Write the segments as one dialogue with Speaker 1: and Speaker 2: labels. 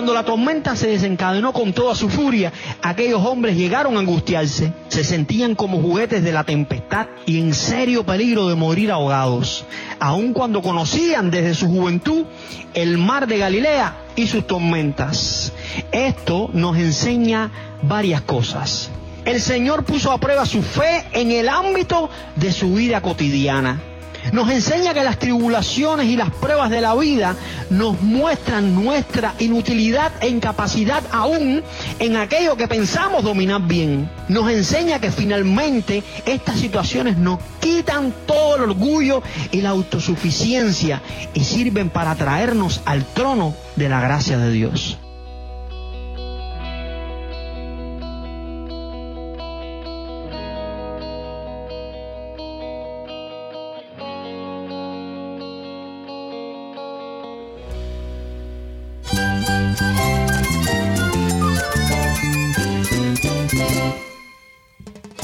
Speaker 1: Cuando la tormenta se desencadenó con toda su furia, aquellos hombres llegaron a angustiarse, se sentían como juguetes de la tempestad y en serio peligro de morir ahogados, aun cuando conocían desde su juventud el mar de Galilea y sus tormentas. Esto nos enseña varias cosas. El Señor puso a prueba su fe en el ámbito de su vida cotidiana. Nos enseña que las tribulaciones y las pruebas de la vida nos muestran nuestra inutilidad e incapacidad aún en aquello que pensamos dominar bien. Nos enseña que finalmente estas situaciones nos quitan todo el orgullo y la autosuficiencia y sirven para traernos al trono de la gracia de Dios.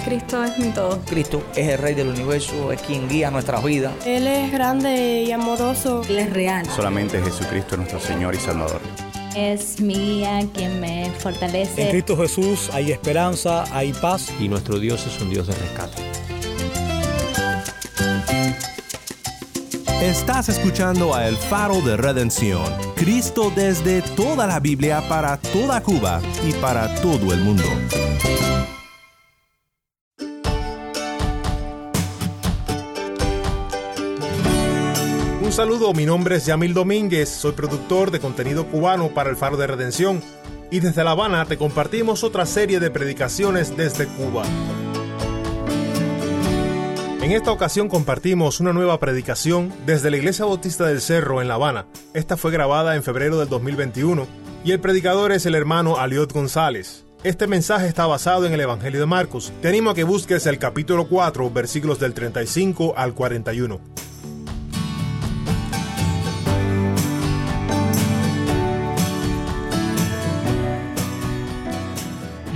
Speaker 2: Cristo es mi todo.
Speaker 3: Cristo es el Rey del universo, es quien guía nuestras vidas.
Speaker 4: Él es grande y amoroso.
Speaker 2: Él es real.
Speaker 5: Solamente Jesucristo es nuestro Señor y Salvador.
Speaker 6: Es mía quien me fortalece.
Speaker 7: En Cristo Jesús hay esperanza, hay paz.
Speaker 8: Y nuestro Dios es un Dios de rescate.
Speaker 9: Estás escuchando a El Faro de Redención. Cristo desde toda la Biblia para toda Cuba y para todo el mundo.
Speaker 10: Un saludo, mi nombre es Yamil Domínguez, soy productor de contenido cubano para el Faro de Redención y desde La Habana te compartimos otra serie de predicaciones desde Cuba. En esta ocasión compartimos una nueva predicación desde la Iglesia Bautista del Cerro en La Habana. Esta fue grabada en febrero del 2021 y el predicador es el hermano Aliot González. Este mensaje está basado en el Evangelio de Marcos. Te animo a que busques el capítulo 4, versículos del 35 al 41.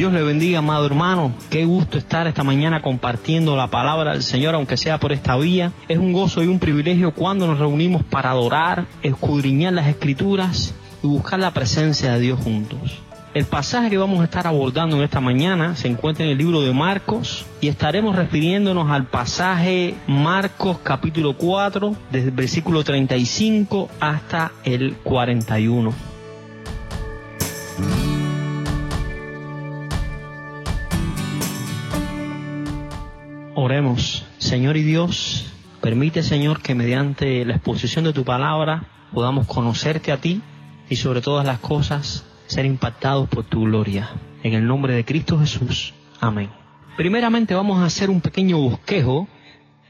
Speaker 1: Dios le bendiga, amado hermano. Qué gusto estar esta mañana compartiendo la palabra del Señor, aunque sea por esta vía. Es un gozo y un privilegio cuando nos reunimos para adorar, escudriñar las escrituras y buscar la presencia de Dios juntos. El pasaje que vamos a estar abordando en esta mañana se encuentra en el libro de Marcos y estaremos refiriéndonos al pasaje Marcos capítulo 4, desde el versículo 35 hasta el 41. Oremos, Señor y Dios, permite Señor que mediante la exposición de tu palabra podamos conocerte a ti y sobre todas las cosas ser impactados por tu gloria. En el nombre de Cristo Jesús. Amén. Primeramente vamos a hacer un pequeño bosquejo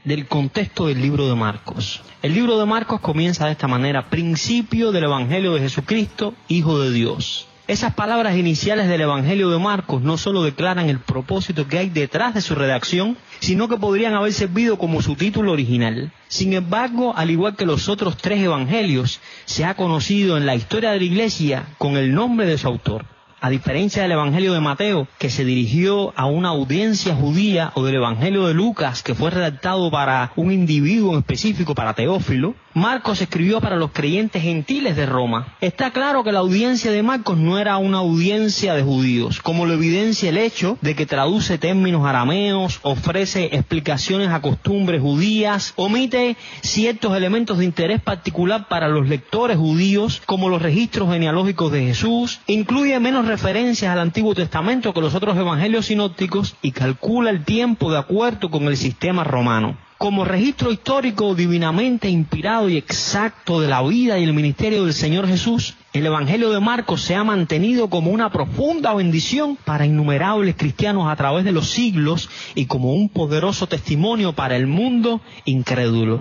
Speaker 1: del contexto del libro de Marcos. El libro de Marcos comienza de esta manera, principio del Evangelio de Jesucristo, Hijo de Dios. Esas palabras iniciales del Evangelio de Marcos no solo declaran el propósito que hay detrás de su redacción, sino que podrían haber servido como su título original. Sin embargo, al igual que los otros tres evangelios, se ha conocido en la historia de la Iglesia con el nombre de su autor. A diferencia del Evangelio de Mateo, que se dirigió a una audiencia judía, o del Evangelio de Lucas, que fue redactado para un individuo en específico, para Teófilo, Marcos escribió para los creyentes gentiles de Roma. Está claro que la audiencia de Marcos no era una audiencia de judíos, como lo evidencia el hecho de que traduce términos arameos, ofrece explicaciones a costumbres judías, omite ciertos elementos de interés particular para los lectores judíos, como los registros genealógicos de Jesús, incluye menos referencias al Antiguo Testamento que los otros evangelios sinópticos y calcula el tiempo de acuerdo con el sistema romano como registro histórico divinamente inspirado y exacto de la vida y el ministerio del Señor Jesús, el Evangelio de Marcos se ha mantenido como una profunda bendición para innumerables cristianos a través de los siglos y como un poderoso testimonio para el mundo incrédulo.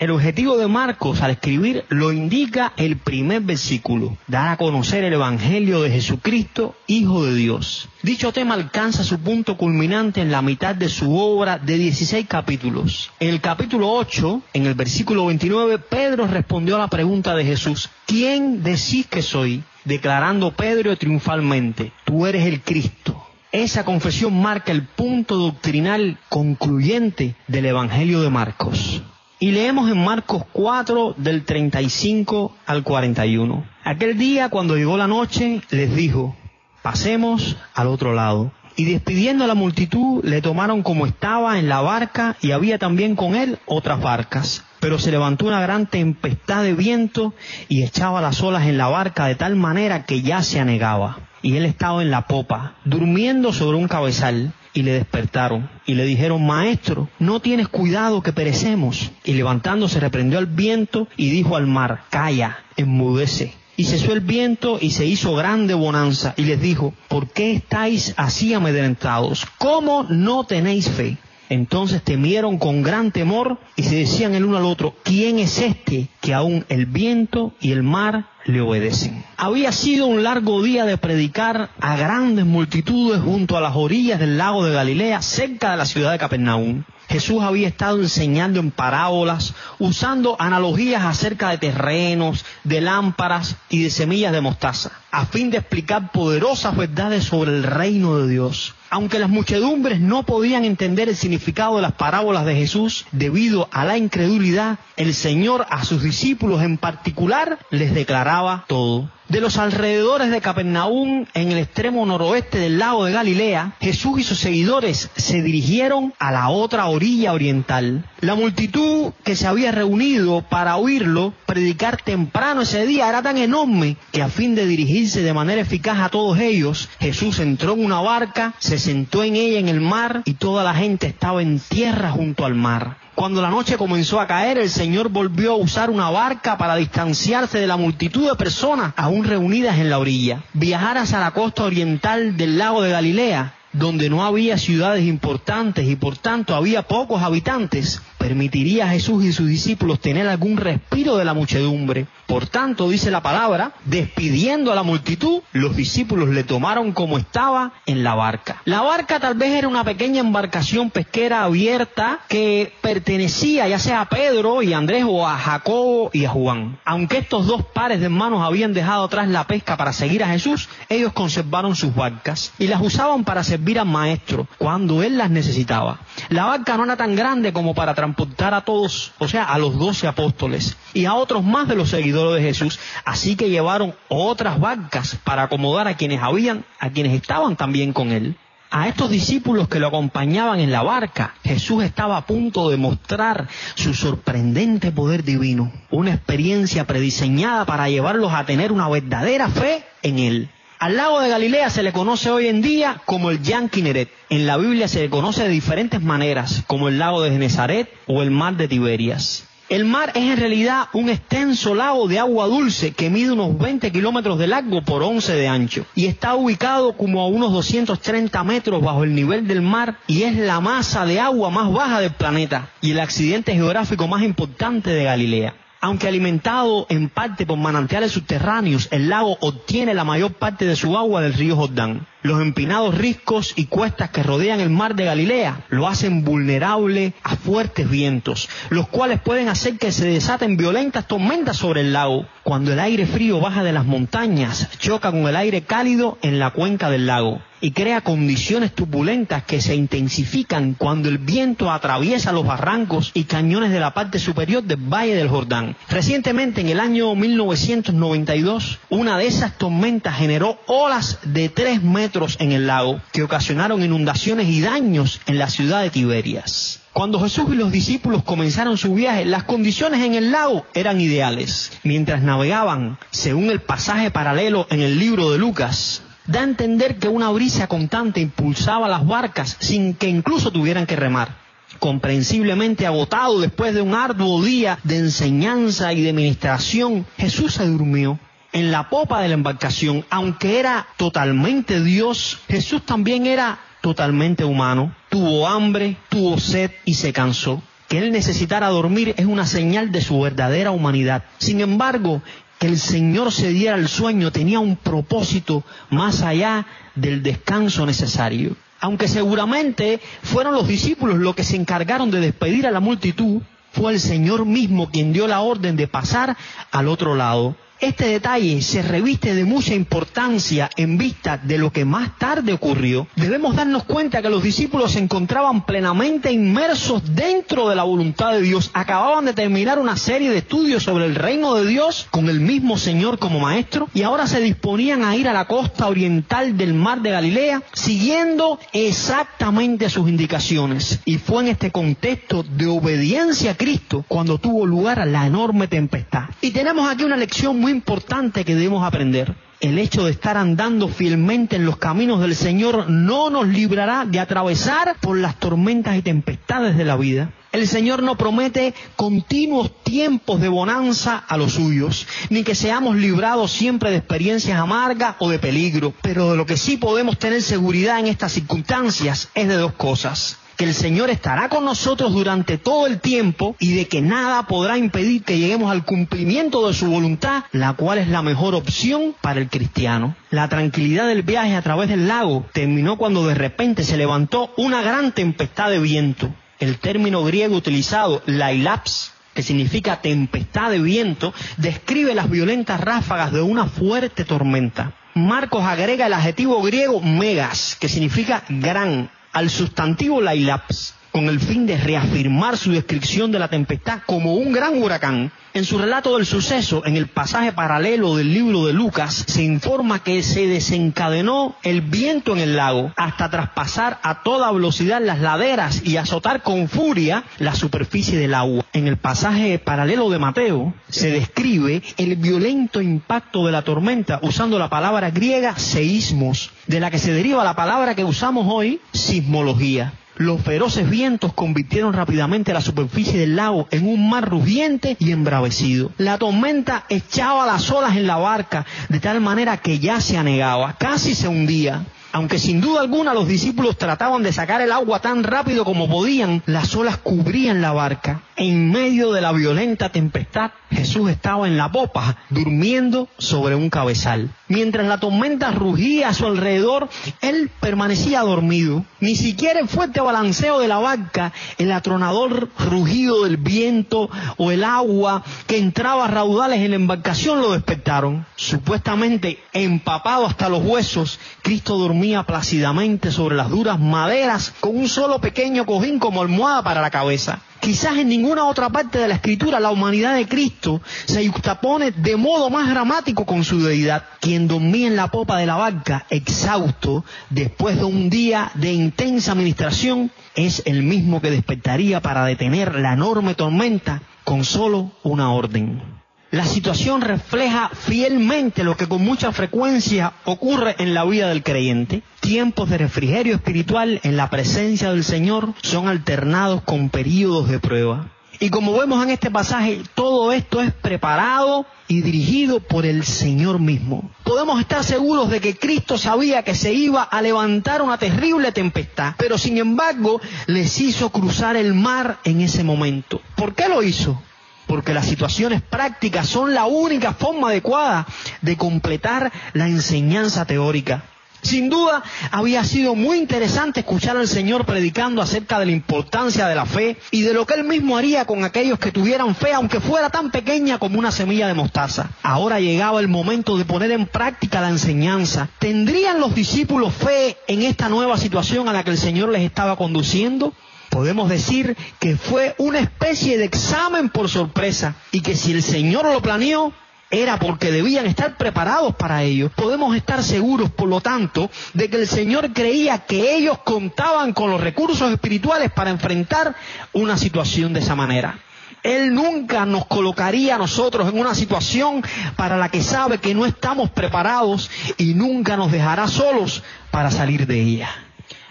Speaker 1: El objetivo de Marcos al escribir lo indica el primer versículo, dar a conocer el Evangelio de Jesucristo, Hijo de Dios. Dicho tema alcanza su punto culminante en la mitad de su obra de 16 capítulos. En el capítulo 8, en el versículo 29, Pedro respondió a la pregunta de Jesús, ¿quién decís que soy? Declarando Pedro triunfalmente, tú eres el Cristo. Esa confesión marca el punto doctrinal concluyente del Evangelio de Marcos. Y leemos en Marcos 4 del 35 al 41. Aquel día cuando llegó la noche les dijo, pasemos al otro lado. Y despidiendo a la multitud, le tomaron como estaba en la barca y había también con él otras barcas. Pero se levantó una gran tempestad de viento y echaba las olas en la barca de tal manera que ya se anegaba. Y él estaba en la popa, durmiendo sobre un cabezal. Y le despertaron y le dijeron, Maestro, no tienes cuidado que perecemos. Y levantándose reprendió al viento y dijo al mar, Calla, enmudece. Y cesó el viento y se hizo grande bonanza. Y les dijo, ¿por qué estáis así amedrentados? ¿Cómo no tenéis fe? Entonces temieron con gran temor y se decían el uno al otro, ¿quién es este que aún el viento y el mar le obedecen? Había sido un largo día de predicar a grandes multitudes junto a las orillas del lago de Galilea, cerca de la ciudad de Capernaum. Jesús había estado enseñando en parábolas, usando analogías acerca de terrenos, de lámparas y de semillas de mostaza, a fin de explicar poderosas verdades sobre el reino de Dios. Aunque las muchedumbres no podían entender el significado de las parábolas de Jesús debido a la incredulidad, el Señor a sus discípulos en particular les declaraba todo. De los alrededores de Capernaum, en el extremo noroeste del lago de Galilea, Jesús y sus seguidores se dirigieron a la otra orilla oriental. La multitud que se había reunido para oírlo predicar temprano ese día era tan enorme que a fin de dirigirse de manera eficaz a todos ellos, Jesús entró en una barca, se sentó en ella en el mar y toda la gente estaba en tierra junto al mar. Cuando la noche comenzó a caer, el Señor volvió a usar una barca para distanciarse de la multitud de personas aún reunidas en la orilla. Viajar hacia la costa oriental del lago de Galilea, donde no había ciudades importantes y por tanto había pocos habitantes, permitiría a Jesús y sus discípulos tener algún respiro de la muchedumbre. Por tanto, dice la palabra, despidiendo a la multitud, los discípulos le tomaron como estaba en la barca. La barca tal vez era una pequeña embarcación pesquera abierta que pertenecía ya sea a Pedro y Andrés o a Jacobo y a Juan. Aunque estos dos pares de hermanos habían dejado atrás la pesca para seguir a Jesús, ellos conservaron sus barcas y las usaban para servir al maestro cuando él las necesitaba. La barca no era tan grande como para transportar a todos, o sea, a los doce apóstoles y a otros más de los seguidores de Jesús, así que llevaron otras barcas para acomodar a quienes habían, a quienes estaban también con él. A estos discípulos que lo acompañaban en la barca, Jesús estaba a punto de mostrar su sorprendente poder divino, una experiencia prediseñada para llevarlos a tener una verdadera fe en él. Al lago de Galilea se le conoce hoy en día como el Yan Kineret. En la Biblia se le conoce de diferentes maneras, como el lago de Genezaret o el mar de Tiberias. El mar es en realidad un extenso lago de agua dulce que mide unos 20 kilómetros de largo por 11 de ancho y está ubicado como a unos 230 metros bajo el nivel del mar y es la masa de agua más baja del planeta y el accidente geográfico más importante de Galilea. Aunque alimentado en parte por manantiales subterráneos, el lago obtiene la mayor parte de su agua del río Jordán. Los empinados riscos y cuestas que rodean el mar de Galilea lo hacen vulnerable a fuertes vientos, los cuales pueden hacer que se desaten violentas tormentas sobre el lago. Cuando el aire frío baja de las montañas, choca con el aire cálido en la cuenca del lago y crea condiciones turbulentas que se intensifican cuando el viento atraviesa los barrancos y cañones de la parte superior del Valle del Jordán. Recientemente, en el año 1992, una de esas tormentas generó olas de 3 metros en el lago que ocasionaron inundaciones y daños en la ciudad de Tiberias. Cuando Jesús y los discípulos comenzaron su viaje, las condiciones en el lago eran ideales. Mientras navegaban, según el pasaje paralelo en el libro de Lucas, da a entender que una brisa constante impulsaba las barcas sin que incluso tuvieran que remar. Comprensiblemente agotado después de un arduo día de enseñanza y de ministración, Jesús se durmió. En la popa de la embarcación, aunque era totalmente Dios, Jesús también era totalmente humano. Tuvo hambre, tuvo sed y se cansó. Que él necesitara dormir es una señal de su verdadera humanidad. Sin embargo, que el Señor se diera el sueño tenía un propósito más allá del descanso necesario. Aunque seguramente fueron los discípulos los que se encargaron de despedir a la multitud, fue el Señor mismo quien dio la orden de pasar al otro lado. Este detalle se reviste de mucha importancia en vista de lo que más tarde ocurrió. Debemos darnos cuenta que los discípulos se encontraban plenamente inmersos dentro de la voluntad de Dios. Acababan de terminar una serie de estudios sobre el reino de Dios con el mismo Señor como maestro y ahora se disponían a ir a la costa oriental del mar de Galilea siguiendo exactamente sus indicaciones. Y fue en este contexto de obediencia a Cristo cuando tuvo lugar la enorme tempestad. Y tenemos aquí una lección muy importante que debemos aprender. El hecho de estar andando fielmente en los caminos del Señor no nos librará de atravesar por las tormentas y tempestades de la vida. El Señor no promete continuos tiempos de bonanza a los suyos, ni que seamos librados siempre de experiencias amargas o de peligro, pero de lo que sí podemos tener seguridad en estas circunstancias es de dos cosas que el Señor estará con nosotros durante todo el tiempo y de que nada podrá impedir que lleguemos al cumplimiento de su voluntad, la cual es la mejor opción para el cristiano. La tranquilidad del viaje a través del lago terminó cuando de repente se levantó una gran tempestad de viento. El término griego utilizado, lailaps, que significa tempestad de viento, describe las violentas ráfagas de una fuerte tormenta. Marcos agrega el adjetivo griego megas, que significa gran, al sustantivo lailaps con el fin de reafirmar su descripción de la tempestad como un gran huracán. En su relato del suceso, en el pasaje paralelo del libro de Lucas, se informa que se desencadenó el viento en el lago hasta traspasar a toda velocidad las laderas y azotar con furia la superficie del agua. En el pasaje paralelo de Mateo se describe el violento impacto de la tormenta usando la palabra griega seísmos, de la que se deriva la palabra que usamos hoy, sismología. Los feroces vientos convirtieron rápidamente la superficie del lago en un mar rugiente y embravecido. La tormenta echaba las olas en la barca de tal manera que ya se anegaba, casi se hundía. Aunque sin duda alguna los discípulos trataban de sacar el agua tan rápido como podían, las olas cubrían la barca. En medio de la violenta tempestad, Jesús estaba en la popa, durmiendo sobre un cabezal. Mientras la tormenta rugía a su alrededor, él permanecía dormido. Ni siquiera el fuerte balanceo de la barca, el atronador rugido del viento o el agua que entraba a raudales en la embarcación lo despertaron. Supuestamente empapado hasta los huesos, Cristo dormía plácidamente sobre las duras maderas con un solo pequeño cojín como almohada para la cabeza. Quizás en ninguna otra parte de la escritura la humanidad de Cristo se juxtapone de modo más dramático con su deidad. Quien dormía en la popa de la barca, exhausto, después de un día de intensa administración, es el mismo que despertaría para detener la enorme tormenta con solo una orden. La situación refleja fielmente lo que con mucha frecuencia ocurre en la vida del creyente. Tiempos de refrigerio espiritual en la presencia del Señor son alternados con periodos de prueba. Y como vemos en este pasaje, todo esto es preparado y dirigido por el Señor mismo. Podemos estar seguros de que Cristo sabía que se iba a levantar una terrible tempestad, pero sin embargo les hizo cruzar el mar en ese momento. ¿Por qué lo hizo? Porque las situaciones prácticas son la única forma adecuada de completar la enseñanza teórica. Sin duda, había sido muy interesante escuchar al Señor predicando acerca de la importancia de la fe y de lo que Él mismo haría con aquellos que tuvieran fe, aunque fuera tan pequeña como una semilla de mostaza. Ahora llegaba el momento de poner en práctica la enseñanza. ¿Tendrían los discípulos fe en esta nueva situación a la que el Señor les estaba conduciendo? Podemos decir que fue una especie de examen por sorpresa y que si el Señor lo planeó, era porque debían estar preparados para ello. Podemos estar seguros, por lo tanto, de que el Señor creía que ellos contaban con los recursos espirituales para enfrentar una situación de esa manera. Él nunca nos colocaría a nosotros en una situación para la que sabe que no estamos preparados y nunca nos dejará solos para salir de ella.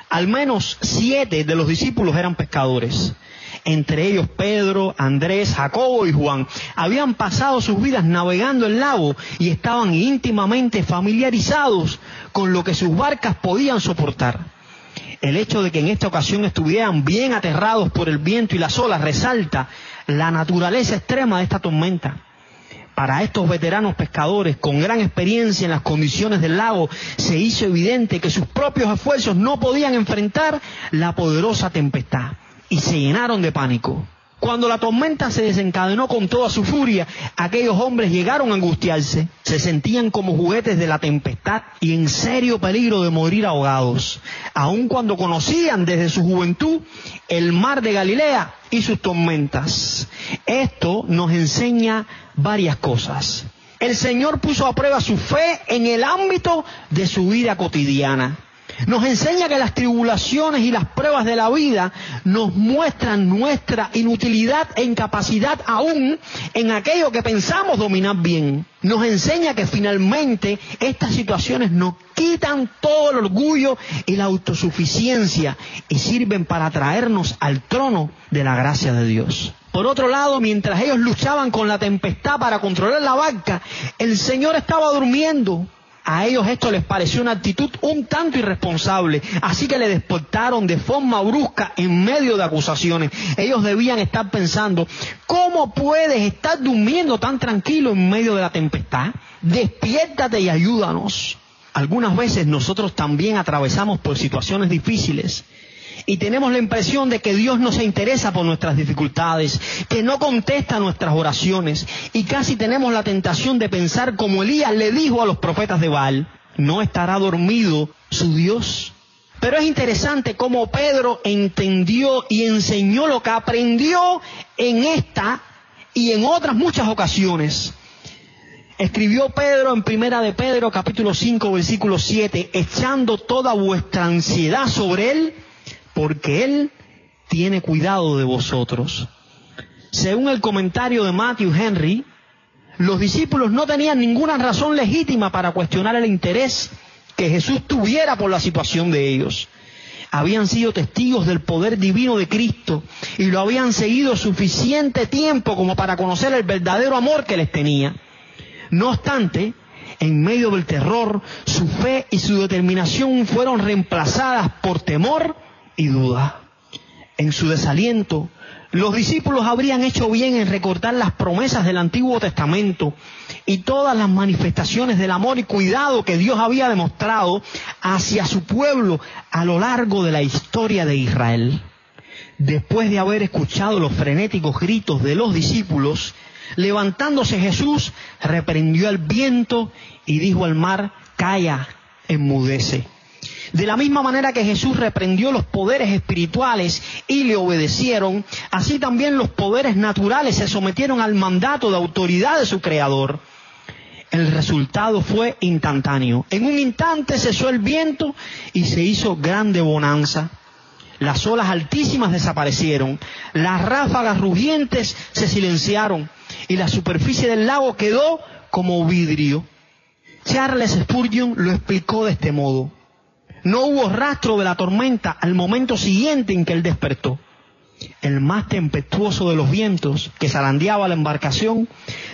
Speaker 1: Al menos siete de los discípulos eran pescadores. Entre ellos Pedro, Andrés, Jacobo y Juan. Habían pasado sus vidas navegando el lago y estaban íntimamente familiarizados con lo que sus barcas podían soportar. El hecho de que en esta ocasión estuvieran bien aterrados por el viento y las olas resalta la naturaleza extrema de esta tormenta. Para estos veteranos pescadores con gran experiencia en las condiciones del lago, se hizo evidente que sus propios esfuerzos no podían enfrentar la poderosa tempestad y se llenaron de pánico. Cuando la tormenta se desencadenó con toda su furia, aquellos hombres llegaron a angustiarse, se sentían como juguetes de la tempestad y en serio peligro de morir ahogados, aun cuando conocían desde su juventud el mar de Galilea y sus tormentas. Esto nos enseña varias cosas. El Señor puso a prueba su fe en el ámbito de su vida cotidiana. Nos enseña que las tribulaciones y las pruebas de la vida nos muestran nuestra inutilidad e incapacidad aún en aquello que pensamos dominar bien. Nos enseña que finalmente estas situaciones nos quitan todo el orgullo y la autosuficiencia y sirven para traernos al trono de la gracia de Dios. Por otro lado, mientras ellos luchaban con la tempestad para controlar la barca, el Señor estaba durmiendo a ellos esto les pareció una actitud un tanto irresponsable, así que le despertaron de forma brusca en medio de acusaciones. Ellos debían estar pensando, ¿cómo puedes estar durmiendo tan tranquilo en medio de la tempestad? Despiértate y ayúdanos. Algunas veces nosotros también atravesamos por situaciones difíciles y tenemos la impresión de que Dios no se interesa por nuestras dificultades, que no contesta nuestras oraciones y casi tenemos la tentación de pensar como Elías le dijo a los profetas de Baal, no estará dormido su Dios. Pero es interesante cómo Pedro entendió y enseñó lo que aprendió en esta y en otras muchas ocasiones. Escribió Pedro en Primera de Pedro capítulo 5 versículo 7, echando toda vuestra ansiedad sobre él porque Él tiene cuidado de vosotros. Según el comentario de Matthew Henry, los discípulos no tenían ninguna razón legítima para cuestionar el interés que Jesús tuviera por la situación de ellos. Habían sido testigos del poder divino de Cristo y lo habían seguido suficiente tiempo como para conocer el verdadero amor que les tenía. No obstante, en medio del terror, su fe y su determinación fueron reemplazadas por temor y duda. En su desaliento, los discípulos habrían hecho bien en recortar las promesas del Antiguo Testamento y todas las manifestaciones del amor y cuidado que Dios había demostrado hacia su pueblo a lo largo de la historia de Israel. Después de haber escuchado los frenéticos gritos de los discípulos, levantándose Jesús, reprendió al viento y dijo al mar, calla, enmudece. De la misma manera que Jesús reprendió los poderes espirituales y le obedecieron, así también los poderes naturales se sometieron al mandato de autoridad de su Creador. El resultado fue instantáneo. En un instante cesó el viento y se hizo grande bonanza. Las olas altísimas desaparecieron, las ráfagas rugientes se silenciaron y la superficie del lago quedó como vidrio. Charles Spurgeon lo explicó de este modo. No hubo rastro de la tormenta al momento siguiente en que él despertó. El más tempestuoso de los vientos que zarandeaba la embarcación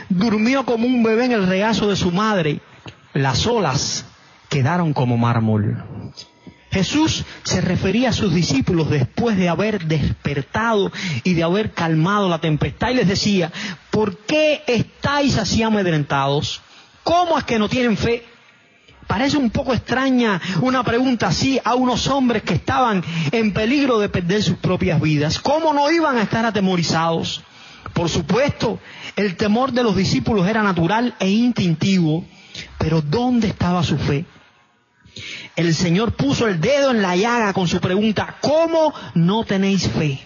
Speaker 1: durmió como un bebé en el regazo de su madre. Las olas quedaron como mármol. Jesús se refería a sus discípulos después de haber despertado y de haber calmado la tempestad y les decía, ¿por qué estáis así amedrentados? ¿Cómo es que no tienen fe? Parece un poco extraña una pregunta así a unos hombres que estaban en peligro de perder sus propias vidas. ¿Cómo no iban a estar atemorizados? Por supuesto, el temor de los discípulos era natural e instintivo, pero ¿dónde estaba su fe? El Señor puso el dedo en la llaga con su pregunta, ¿cómo no tenéis fe?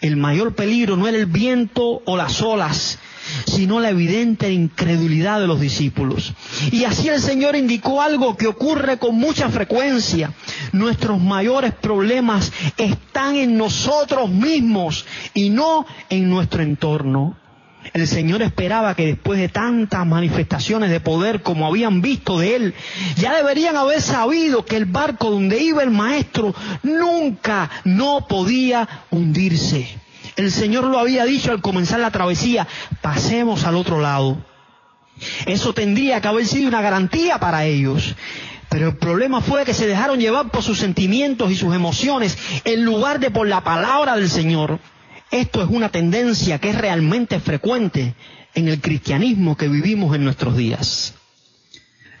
Speaker 1: El mayor peligro no era el viento o las olas, sino la evidente incredulidad de los discípulos. Y así el Señor indicó algo que ocurre con mucha frecuencia. Nuestros mayores problemas están en nosotros mismos y no en nuestro entorno. El Señor esperaba que después de tantas manifestaciones de poder como habían visto de Él, ya deberían haber sabido que el barco donde iba el Maestro nunca no podía hundirse. El Señor lo había dicho al comenzar la travesía, pasemos al otro lado. Eso tendría que haber sido una garantía para ellos. Pero el problema fue que se dejaron llevar por sus sentimientos y sus emociones en lugar de por la palabra del Señor. Esto es una tendencia que es realmente frecuente en el cristianismo que vivimos en nuestros días.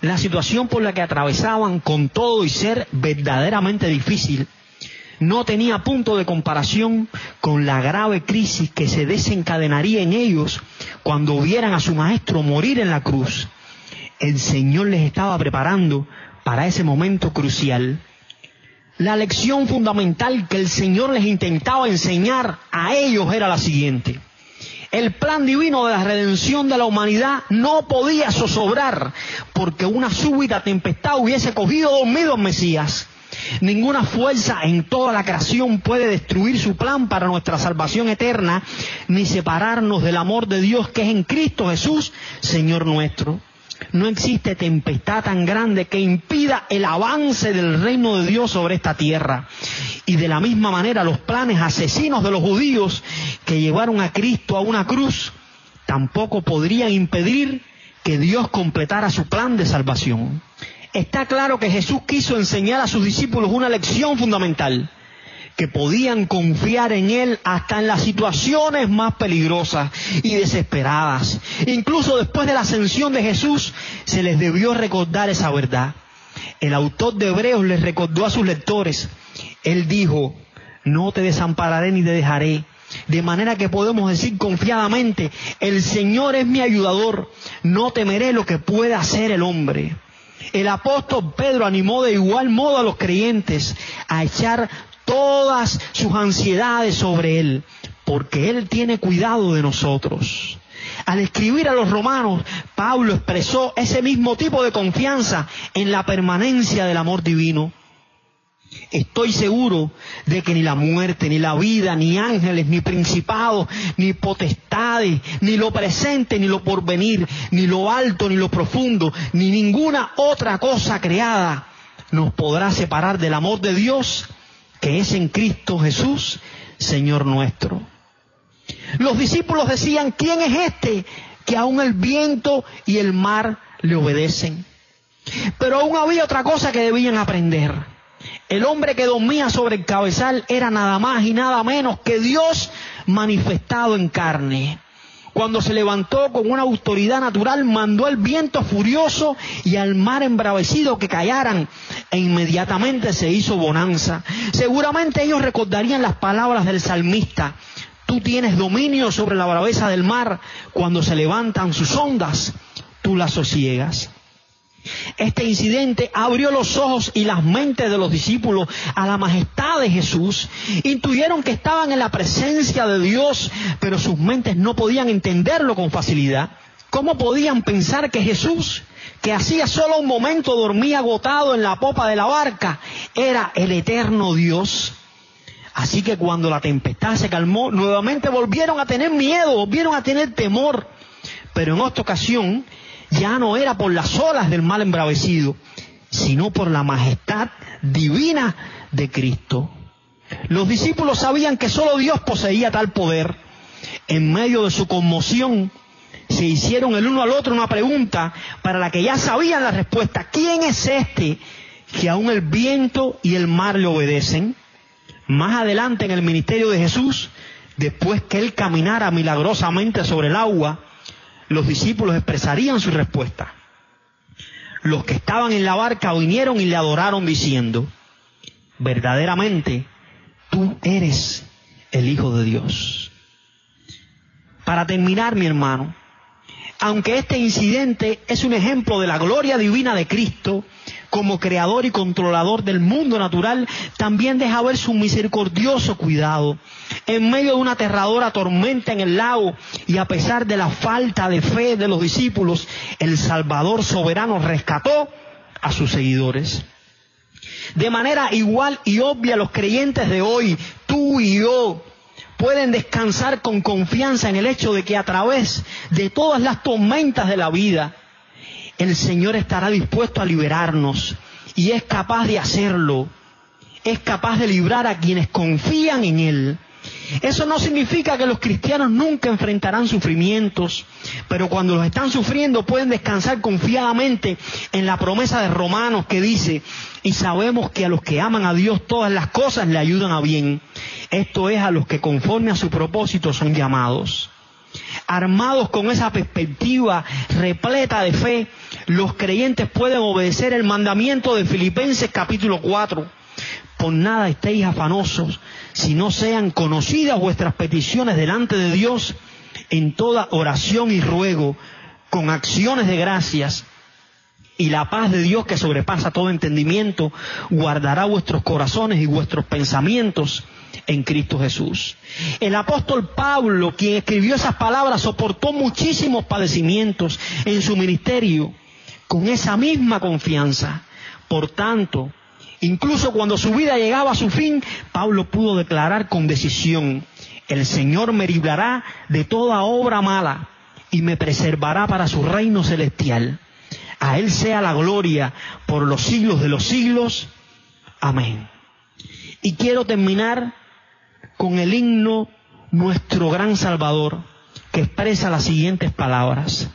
Speaker 1: La situación por la que atravesaban con todo y ser verdaderamente difícil no tenía punto de comparación con la grave crisis que se desencadenaría en ellos cuando vieran a su maestro morir en la cruz. El Señor les estaba preparando para ese momento crucial. La lección fundamental que el Señor les intentaba enseñar a ellos era la siguiente. El plan divino de la redención de la humanidad no podía zozobrar porque una súbita tempestad hubiese cogido dormido al Mesías. Ninguna fuerza en toda la creación puede destruir su plan para nuestra salvación eterna, ni separarnos del amor de Dios que es en Cristo Jesús, Señor nuestro. No existe tempestad tan grande que impida el avance del reino de Dios sobre esta tierra. Y de la misma manera los planes asesinos de los judíos que llevaron a Cristo a una cruz tampoco podrían impedir que Dios completara su plan de salvación está claro que Jesús quiso enseñar a sus discípulos una lección fundamental, que podían confiar en Él hasta en las situaciones más peligrosas y desesperadas. Incluso después de la ascensión de Jesús se les debió recordar esa verdad. El autor de Hebreos les recordó a sus lectores, Él dijo, no te desampararé ni te dejaré. De manera que podemos decir confiadamente, el Señor es mi ayudador, no temeré lo que pueda hacer el hombre. El apóstol Pedro animó de igual modo a los creyentes a echar todas sus ansiedades sobre Él, porque Él tiene cuidado de nosotros. Al escribir a los romanos, Pablo expresó ese mismo tipo de confianza en la permanencia del amor divino. Estoy seguro de que ni la muerte, ni la vida, ni ángeles, ni principados, ni potestades, ni lo presente, ni lo porvenir, ni lo alto, ni lo profundo, ni ninguna otra cosa creada nos podrá separar del amor de Dios que es en Cristo Jesús, Señor nuestro. Los discípulos decían, ¿quién es este que aún el viento y el mar le obedecen? Pero aún había otra cosa que debían aprender el hombre que dormía sobre el cabezal era nada más y nada menos que Dios manifestado en carne. Cuando se levantó con una autoridad natural, mandó el viento furioso y al mar embravecido que callaran e inmediatamente se hizo bonanza. Seguramente ellos recordarían las palabras del salmista. Tú tienes dominio sobre la braveza del mar. Cuando se levantan sus ondas, tú las sosiegas. Este incidente abrió los ojos y las mentes de los discípulos a la majestad de Jesús. Intuyeron que estaban en la presencia de Dios, pero sus mentes no podían entenderlo con facilidad. ¿Cómo podían pensar que Jesús, que hacía solo un momento dormía agotado en la popa de la barca, era el eterno Dios? Así que cuando la tempestad se calmó, nuevamente volvieron a tener miedo, volvieron a tener temor. Pero en esta ocasión ya no era por las olas del mal embravecido, sino por la majestad divina de Cristo. Los discípulos sabían que solo Dios poseía tal poder. En medio de su conmoción, se hicieron el uno al otro una pregunta para la que ya sabían la respuesta. ¿Quién es este que aún el viento y el mar le obedecen? Más adelante en el ministerio de Jesús, después que él caminara milagrosamente sobre el agua, los discípulos expresarían su respuesta. Los que estaban en la barca vinieron y le adoraron diciendo, verdaderamente tú eres el Hijo de Dios. Para terminar, mi hermano, aunque este incidente es un ejemplo de la gloria divina de Cristo, como creador y controlador del mundo natural, también deja ver su misericordioso cuidado. En medio de una aterradora tormenta en el lago y a pesar de la falta de fe de los discípulos, el Salvador soberano rescató a sus seguidores. De manera igual y obvia los creyentes de hoy, tú y yo, pueden descansar con confianza en el hecho de que a través de todas las tormentas de la vida, el Señor estará dispuesto a liberarnos y es capaz de hacerlo. Es capaz de librar a quienes confían en Él. Eso no significa que los cristianos nunca enfrentarán sufrimientos, pero cuando los están sufriendo pueden descansar confiadamente en la promesa de Romanos que dice, y sabemos que a los que aman a Dios todas las cosas le ayudan a bien. Esto es a los que conforme a su propósito son llamados. Armados con esa perspectiva repleta de fe, los creyentes pueden obedecer el mandamiento de Filipenses capítulo 4. por nada estéis afanosos, si no sean conocidas vuestras peticiones delante de Dios en toda oración y ruego, con acciones de gracias, y la paz de Dios que sobrepasa todo entendimiento, guardará vuestros corazones y vuestros pensamientos en Cristo Jesús. El apóstol Pablo, quien escribió esas palabras, soportó muchísimos padecimientos en su ministerio con esa misma confianza. Por tanto, incluso cuando su vida llegaba a su fin, Pablo pudo declarar con decisión, el Señor me librará de toda obra mala y me preservará para su reino celestial. A Él sea la gloria por los siglos de los siglos. Amén. Y quiero terminar con el himno Nuestro Gran Salvador, que expresa las siguientes palabras.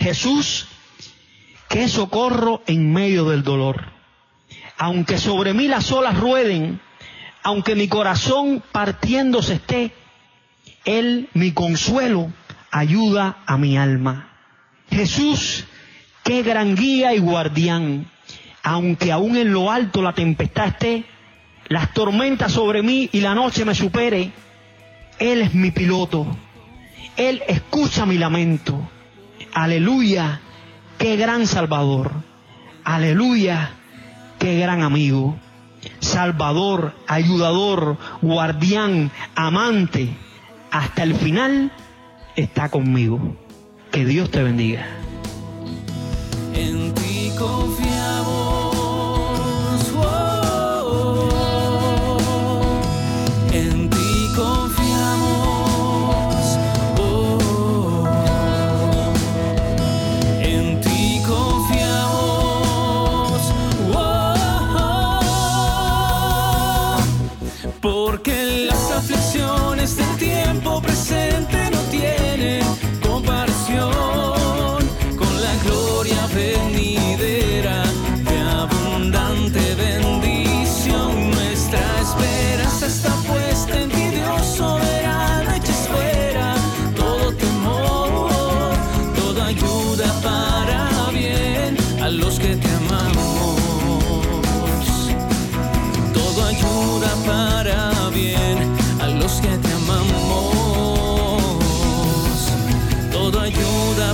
Speaker 1: Jesús, que socorro en medio del dolor. Aunque sobre mí las olas rueden, aunque mi corazón partiéndose esté, Él, mi consuelo, ayuda a mi alma. Jesús, qué gran guía y guardián, aunque aún en lo alto la tempestad esté, las tormentas sobre mí y la noche me supere, Él es mi piloto, Él escucha mi lamento. Aleluya, qué gran Salvador. Aleluya, qué gran amigo. Salvador, ayudador, guardián, amante, hasta el final está conmigo. Que Dios te bendiga.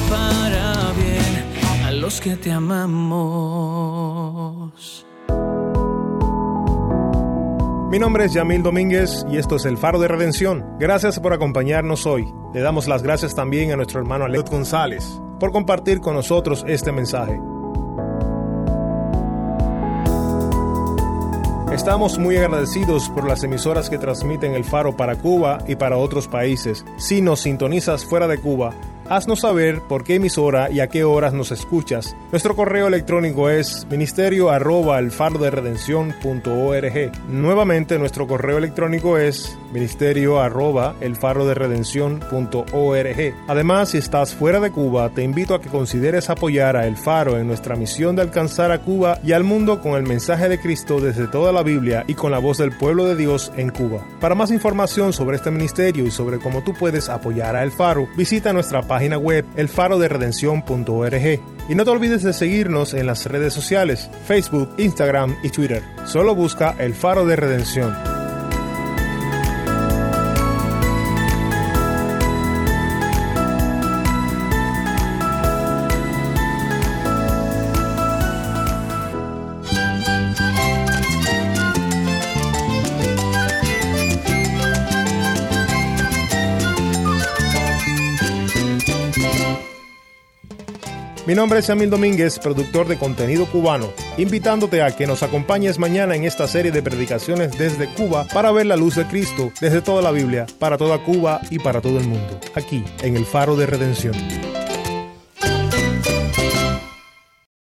Speaker 2: Para bien a los que te amamos.
Speaker 10: Mi nombre es Yamil Domínguez y esto es El Faro de Redención. Gracias por acompañarnos hoy. Le damos las gracias también a nuestro hermano Aleot González por compartir con nosotros este mensaje. Estamos muy agradecidos por las emisoras que transmiten el faro para Cuba y para otros países. Si nos sintonizas fuera de Cuba, haznos saber por qué emisora y a qué horas nos escuchas. Nuestro correo electrónico es ministerio arroba el faro de redención.org. Nuevamente nuestro correo electrónico es ministerio arroba el faro de redención.org. Además, si estás fuera de Cuba, te invito a que consideres apoyar a El Faro en nuestra misión de alcanzar a Cuba y al mundo con el mensaje de Cristo desde toda la Biblia y con la voz del pueblo de Dios en Cuba. Para más información sobre este ministerio y sobre cómo tú puedes apoyar a El Faro, visita nuestra página web elfaroderedención.org. Y no te olvides de seguirnos en las redes sociales, Facebook, Instagram y Twitter. Solo busca El Faro de Redención. Mi nombre es Emil Domínguez, productor de contenido cubano, invitándote a que nos acompañes mañana en esta serie de predicaciones desde Cuba para ver la luz de Cristo desde toda la Biblia, para toda Cuba y para todo el mundo, aquí en el Faro de Redención.